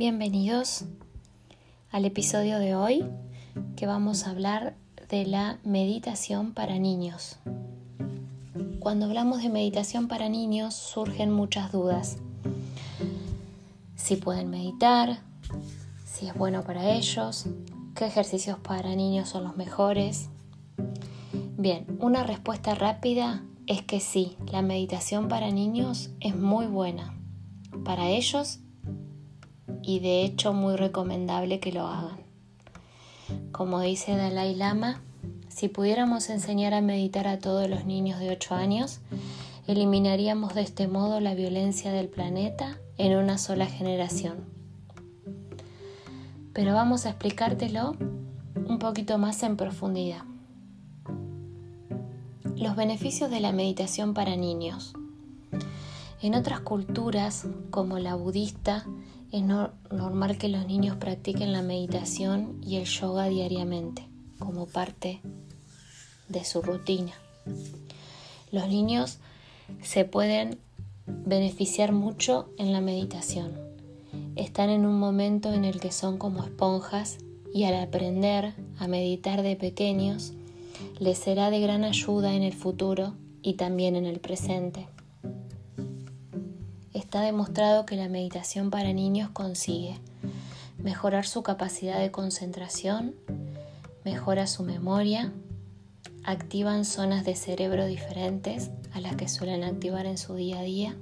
Bienvenidos al episodio de hoy que vamos a hablar de la meditación para niños. Cuando hablamos de meditación para niños surgen muchas dudas. Si pueden meditar, si es bueno para ellos, qué ejercicios para niños son los mejores. Bien, una respuesta rápida es que sí, la meditación para niños es muy buena para ellos y de hecho muy recomendable que lo hagan. Como dice Dalai Lama, si pudiéramos enseñar a meditar a todos los niños de 8 años, eliminaríamos de este modo la violencia del planeta en una sola generación. Pero vamos a explicártelo un poquito más en profundidad. Los beneficios de la meditación para niños. En otras culturas, como la budista, es normal que los niños practiquen la meditación y el yoga diariamente, como parte de su rutina. Los niños se pueden beneficiar mucho en la meditación. Están en un momento en el que son como esponjas y al aprender a meditar de pequeños, les será de gran ayuda en el futuro y también en el presente. Está demostrado que la meditación para niños consigue mejorar su capacidad de concentración, mejora su memoria, activan zonas de cerebro diferentes a las que suelen activar en su día a día,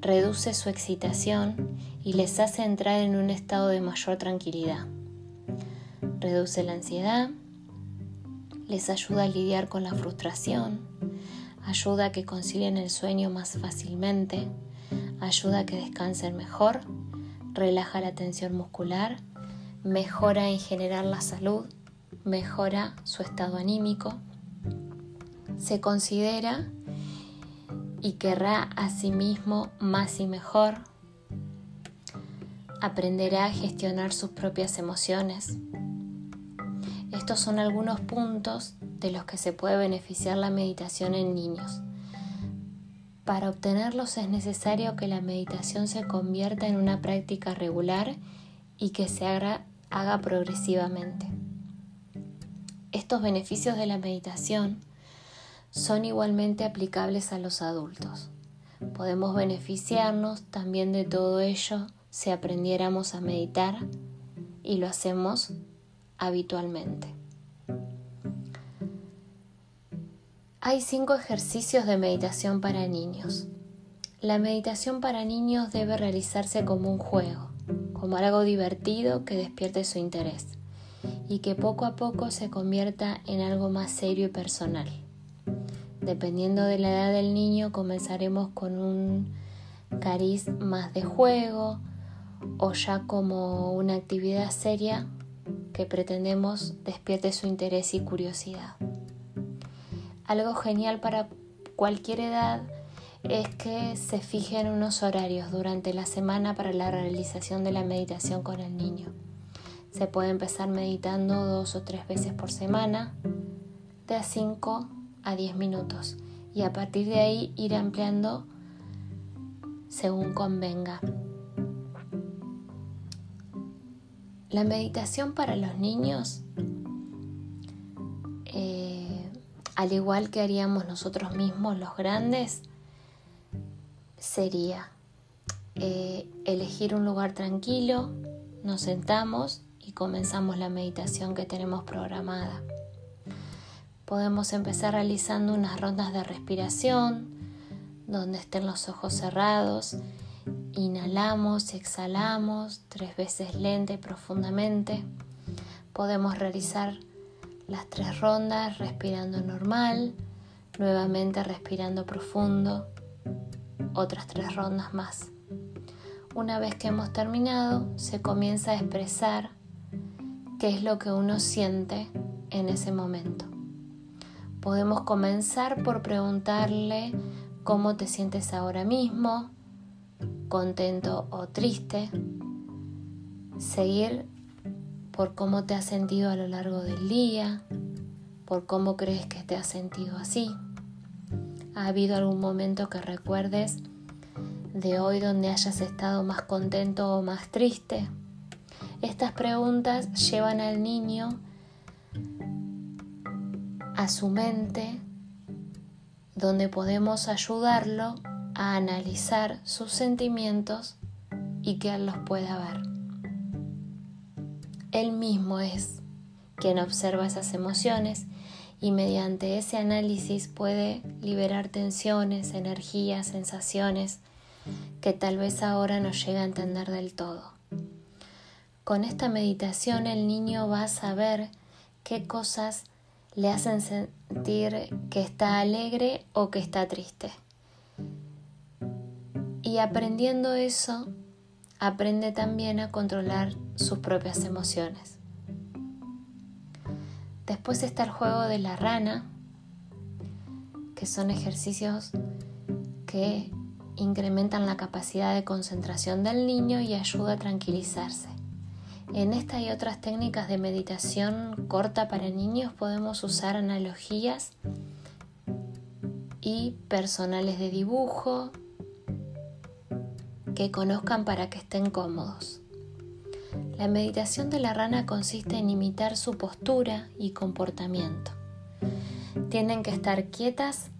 reduce su excitación y les hace entrar en un estado de mayor tranquilidad. Reduce la ansiedad, les ayuda a lidiar con la frustración, ayuda a que concilien el sueño más fácilmente, ayuda a que descansen mejor, relaja la tensión muscular, mejora en general la salud, mejora su estado anímico, se considera y querrá a sí mismo más y mejor, aprenderá a gestionar sus propias emociones, estos son algunos puntos de los que se puede beneficiar la meditación en niños. Para obtenerlos es necesario que la meditación se convierta en una práctica regular y que se haga, haga progresivamente. Estos beneficios de la meditación son igualmente aplicables a los adultos. Podemos beneficiarnos también de todo ello si aprendiéramos a meditar y lo hacemos habitualmente. Hay cinco ejercicios de meditación para niños. La meditación para niños debe realizarse como un juego, como algo divertido que despierte su interés y que poco a poco se convierta en algo más serio y personal. Dependiendo de la edad del niño, comenzaremos con un cariz más de juego o ya como una actividad seria que pretendemos despierte su interés y curiosidad. Algo genial para cualquier edad es que se fijen unos horarios durante la semana para la realización de la meditación con el niño. Se puede empezar meditando dos o tres veces por semana, de a 5 a 10 minutos, y a partir de ahí ir ampliando según convenga. La meditación para los niños, al igual que haríamos nosotros mismos los grandes, sería eh, elegir un lugar tranquilo, nos sentamos y comenzamos la meditación que tenemos programada. Podemos empezar realizando unas rondas de respiración donde estén los ojos cerrados Inhalamos y exhalamos tres veces lenta y profundamente. Podemos realizar las tres rondas respirando normal, nuevamente respirando profundo, otras tres rondas más. Una vez que hemos terminado, se comienza a expresar qué es lo que uno siente en ese momento. Podemos comenzar por preguntarle cómo te sientes ahora mismo, contento o triste, seguir por cómo te has sentido a lo largo del día, por cómo crees que te has sentido así. ¿Ha habido algún momento que recuerdes de hoy donde hayas estado más contento o más triste. Estas preguntas llevan al niño a su mente donde podemos ayudarlo a analizar sus sentimientos y que él los pueda ver. Él mismo es quien observa esas emociones y mediante ese análisis puede liberar tensiones, energías, sensaciones que tal vez ahora no llega a entender del todo. Con esta meditación el niño va a saber qué cosas le hacen sentir que está alegre o que está triste. Y aprendiendo eso, aprende también a controlar sus propias emociones. Después está el juego de la rana, que son ejercicios que incrementan la capacidad de concentración del niño y ayuda a tranquilizarse. En esta y otras técnicas de meditación corta para niños podemos usar analogías y personales de dibujo que conozcan para que estén cómodos. La meditación de la rana consiste en imitar su postura y comportamiento. Tienen que estar quietas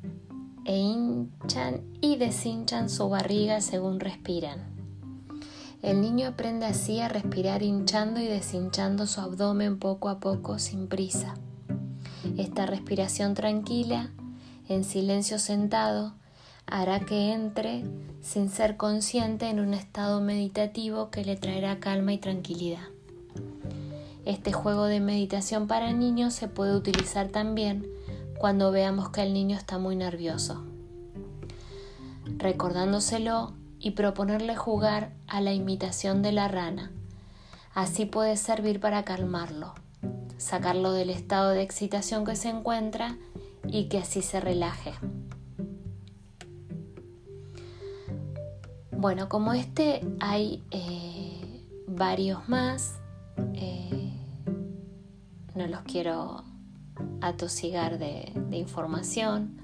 e hinchan y deshinchan su barriga según respiran. El niño aprende así a respirar hinchando y deshinchando su abdomen poco a poco sin prisa. Esta respiración tranquila, en silencio sentado, hará que entre sin ser consciente en un estado meditativo que le traerá calma y tranquilidad. Este juego de meditación para niños se puede utilizar también cuando veamos que el niño está muy nervioso, recordándoselo y proponerle jugar a la imitación de la rana. Así puede servir para calmarlo, sacarlo del estado de excitación que se encuentra y que así se relaje. Bueno, como este hay eh, varios más, eh, no los quiero atosigar de, información,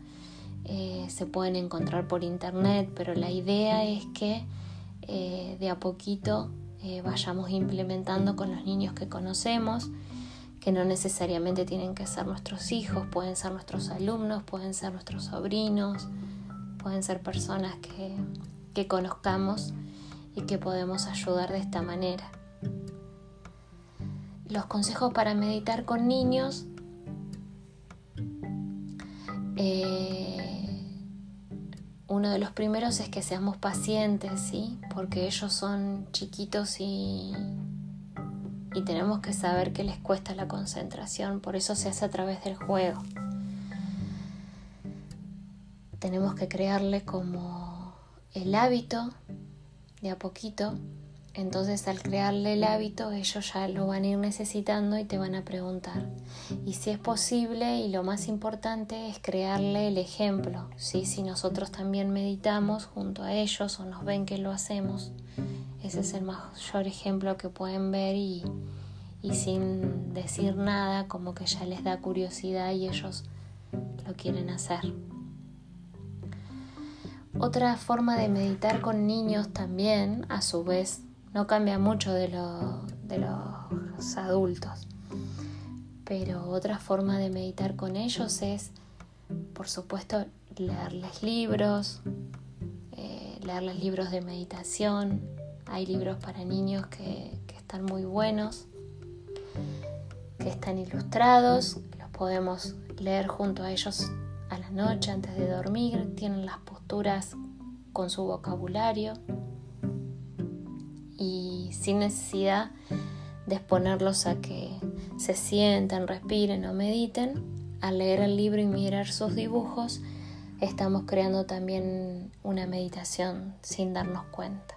eh, se pueden encontrar por internet, pero la idea es que de a poquito vayamos implementando con los niños que conocemos, que no necesariamente tienen que ser nuestros hijos, pueden ser nuestros alumnos, pueden ser nuestros sobrinos, pueden ser personas que que conozcamos y que podemos ayudar de esta manera. Los consejos para meditar con niños. Eh, uno de los primeros es que seamos pacientes, ¿sí? Porque ellos son chiquitos y, y tenemos que saber que les cuesta la concentración, por eso se hace a través del juego. Tenemos que crearle como el hábito de a poquito, entonces al crearle el hábito ellos ya lo van a ir necesitando y te van a preguntar. Y si es posible y lo más importante es crearle el ejemplo, ¿sí? si nosotros también meditamos junto a ellos o nos ven que lo hacemos, ese es el mayor ejemplo que pueden ver y, y sin decir nada como que ya les da curiosidad y ellos lo quieren hacer. Otra forma de meditar con niños también, a su vez, no cambia mucho de, de los adultos, pero otra forma de meditar con ellos es, por supuesto, leerles libros, eh, leerles libros de meditación. Hay libros para niños que, que están muy buenos, que están ilustrados, los podemos leer junto a ellos a la noche antes de dormir, tienen las posturas con su vocabulario y sin necesidad de exponerlos a que se sienten, respiren o mediten, al leer el libro y mirar sus dibujos, estamos creando también una meditación sin darnos cuenta.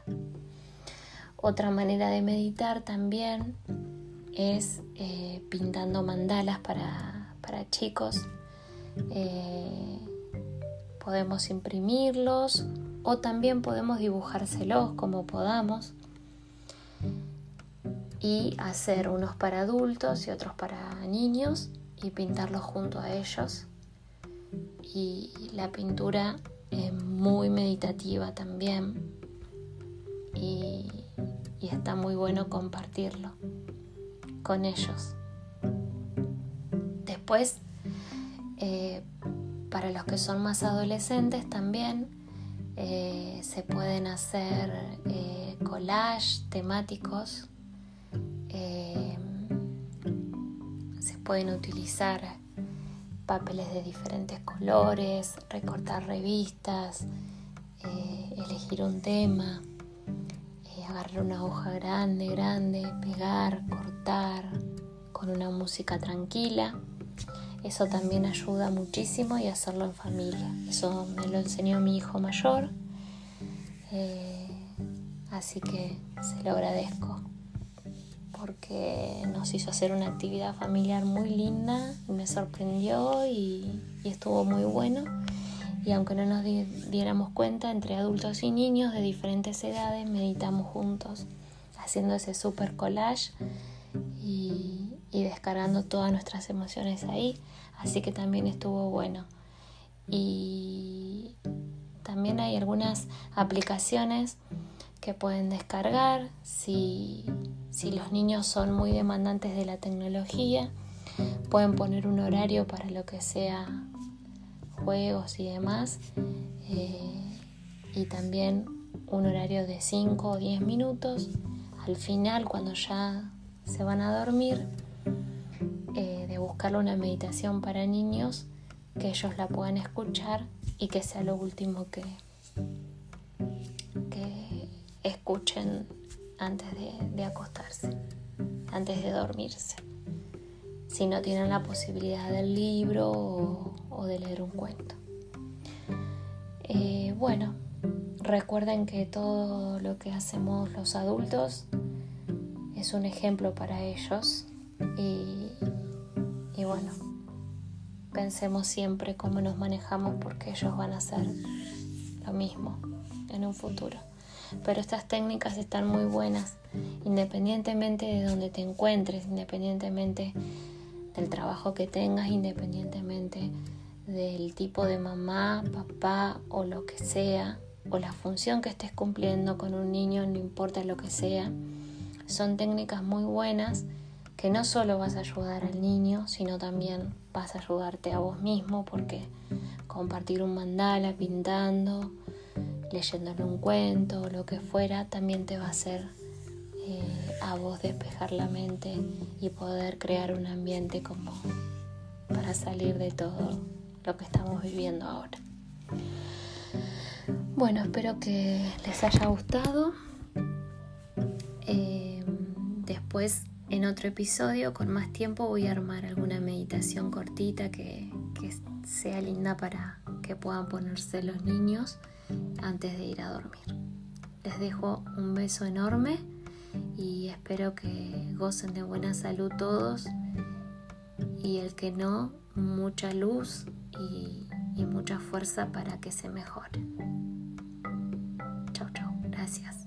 Otra manera de meditar también es eh, pintando mandalas para, para chicos eh, podemos imprimirlos o también podemos dibujárselos como podamos y hacer unos para adultos y otros para niños y pintarlos junto a ellos. Y la pintura es muy meditativa también y, está muy bueno compartirlo con ellos. Después, eh, para los que son más adolescentes también eh, se pueden hacer eh, collage temáticos, se pueden utilizar papeles de diferentes colores, recortar revistas, elegir un tema, eh, agarrar una hoja grande, grande, pegar, cortar con una música tranquila. Eso también ayuda muchísimo y hacerlo en familia. Eso me lo enseñó mi hijo mayor. Eh, así que se lo agradezco porque nos hizo hacer una actividad familiar muy linda, me sorprendió y estuvo muy bueno y aunque no nos diéramos cuenta, entre adultos y niños de diferentes edades meditamos juntos, haciendo ese super collage y, descargando todas nuestras emociones ahí, así que también estuvo bueno. Y también hay algunas aplicaciones que pueden descargar si, si los niños son muy demandantes de la tecnología, pueden poner un horario para lo que sea juegos y demás. Eh, y también un horario de 5 o 10 minutos. Al final, cuando ya se van a dormir, eh, de buscarle una meditación para niños que ellos la puedan escuchar y que sea lo último que, que escuchen antes de acostarse, antes de dormirse si no tienen la posibilidad del libro o, de leer un cuento. Eh, bueno, recuerden que todo lo que hacemos los adultos es un ejemplo para ellos y, y bueno, pensemos siempre cómo nos manejamos porque ellos van a hacer lo mismo en un futuro. Pero estas técnicas están muy buenas, independientemente de donde te encuentres, independientemente del trabajo que tengas independientemente del tipo de mamá, papá o lo que sea, o la función que estés cumpliendo con un niño, no importa lo que sea, son técnicas muy buenas que no solo vas a ayudar al niño, sino también vas a ayudarte a vos mismo porque compartir un mandala pintando, leyéndole un cuento lo que fuera, también te va a hacer eh, a vos despejar la mente y poder crear un ambiente como para salir de todo lo que estamos viviendo ahora. Bueno, espero que les haya gustado. Eh, después, en otro episodio, con más tiempo, voy a armar alguna meditación cortita que, sea linda para que puedan ponerse los niños antes de ir a dormir. Les dejo un beso enorme y espero que gocen de buena salud todos y el que no, mucha luz y, y mucha fuerza para que se mejore. Chau, chau. Gracias.